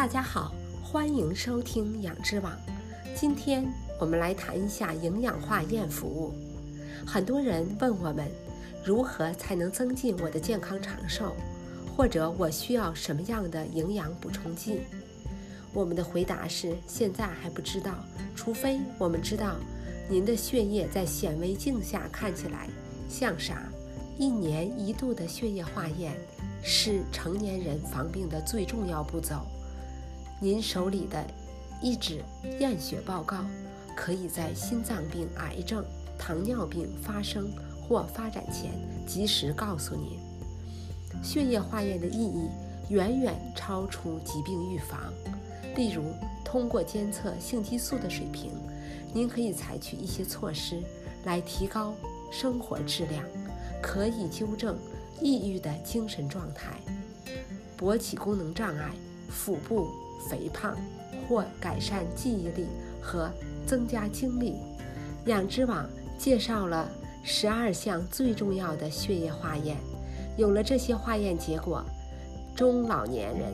大家好，欢迎收听养之网。今天我们来谈一下营养化验服务。很多人问我们，如何才能增进我的健康长寿，或者我需要什么样的营养补充剂？我们的回答是：现在还不知道，除非我们知道您的血液在显微镜下看起来像啥。一年一度的血液化验是成年人防病的最重要步骤。您手里的一纸验血报告，可以在心脏病、癌症、糖尿病发生或发展前及时告诉您。血液化验的意义远远超出疾病预防。例如，通过监测性激素的水平，您可以采取一些措施来提高生活质量，可以纠正抑郁的精神状态、勃起功能障碍、腹部。肥胖或改善记忆力和增加精力。养殖网介绍了十二项最重要的血液化验。有了这些化验结果，中老年人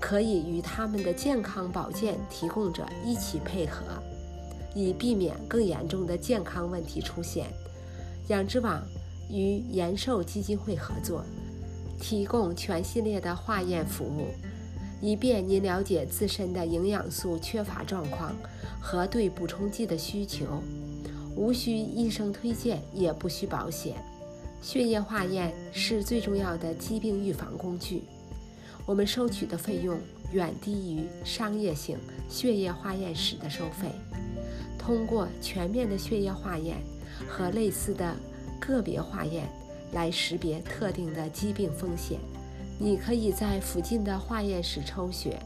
可以与他们的健康保健提供者一起配合，以避免更严重的健康问题出现。养殖网与延寿基金会合作，提供全系列的化验服务。以便您了解自身的营养素缺乏状况和对补充剂的需求，无需医生推荐，也不需保险。血液化验是最重要的疾病预防工具。我们收取的费用远低于商业性血液化验室的收费。通过全面的血液化验和类似的个别化验来识别特定的疾病风险。你可以在附近的化验室抽血，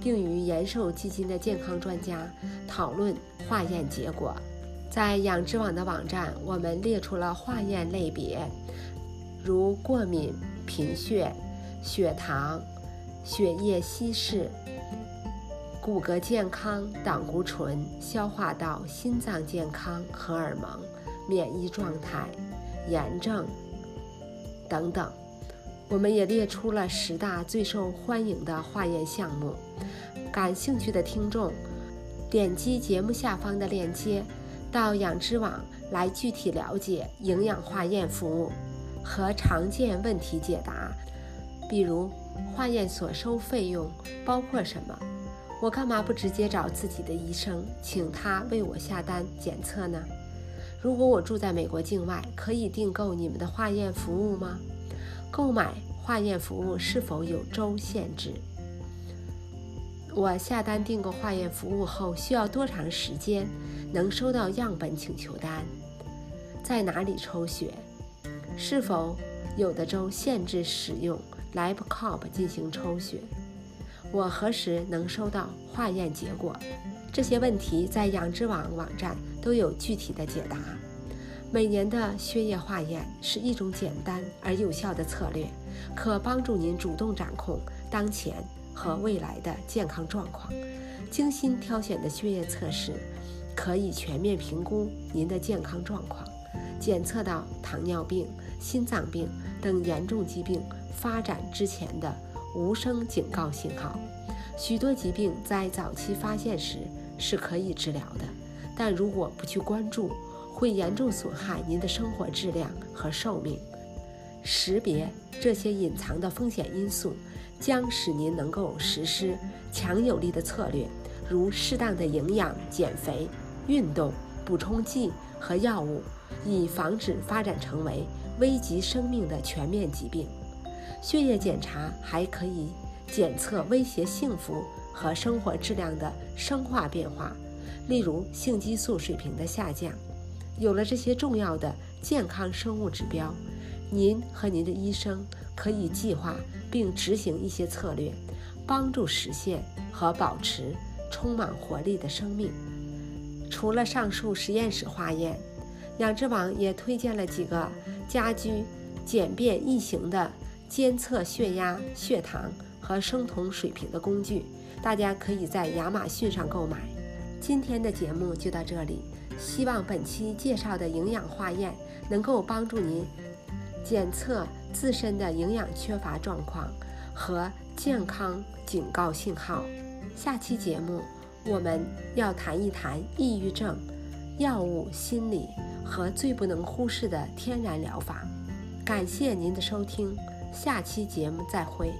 并与延寿基金的健康专家讨论化验结果。在养殖网的网站，我们列出了化验类别，如过敏、贫血、血糖、血液稀释、骨骼健康、胆固醇、消化道、心脏健康、荷尔蒙、免疫状态、炎症等等。我们也列出了十大最受欢迎的化验项目，感兴趣的听众点击节目下方的链接，到养殖网来具体了解营养化验服务和常见问题解答，比如化验所收费用包括什么？我干嘛不直接找自己的医生，请他为我下单检测呢？如果我住在美国境外，可以订购你们的化验服务吗？购买化验服务是否有州限制？我下单订购化验服务后需要多长时间能收到样本请求单？在哪里抽血？是否有的州限制使用 LabCorp 进行抽血？我何时能收到化验结果？这些问题在养殖网网站都有具体的解答。每年的血液化验是一种简单而有效的策略，可帮助您主动掌控当前和未来的健康状况。精心挑选的血液测试可以全面评估您的健康状况，检测到糖尿病、心脏病等严重疾病发展之前的无声警告信号。许多疾病在早期发现时是可以治疗的，但如果不去关注，会严重损害您的生活质量和寿命。识别这些隐藏的风险因素，将使您能够实施强有力的策略，如适当的营养、减肥、运动、补充剂和药物，以防止发展成为危及生命的全面疾病。血液检查还可以检测威胁幸福和生活质量的生化变化，例如性激素水平的下降。有了这些重要的健康生物指标，您和您的医生可以计划并执行一些策略，帮助实现和保持充满活力的生命。除了上述实验室化验，养殖网也推荐了几个家居简便易行的监测血压、血糖和生酮水平的工具，大家可以在亚马逊上购买。今天的节目就到这里希望本期介绍的营养化验能够帮助您检测自身的营养缺乏状况和健康警告信号。下期节目我们要谈一谈抑郁症药物心理和最不能忽视的天然疗法。感谢您的收听下期节目再会。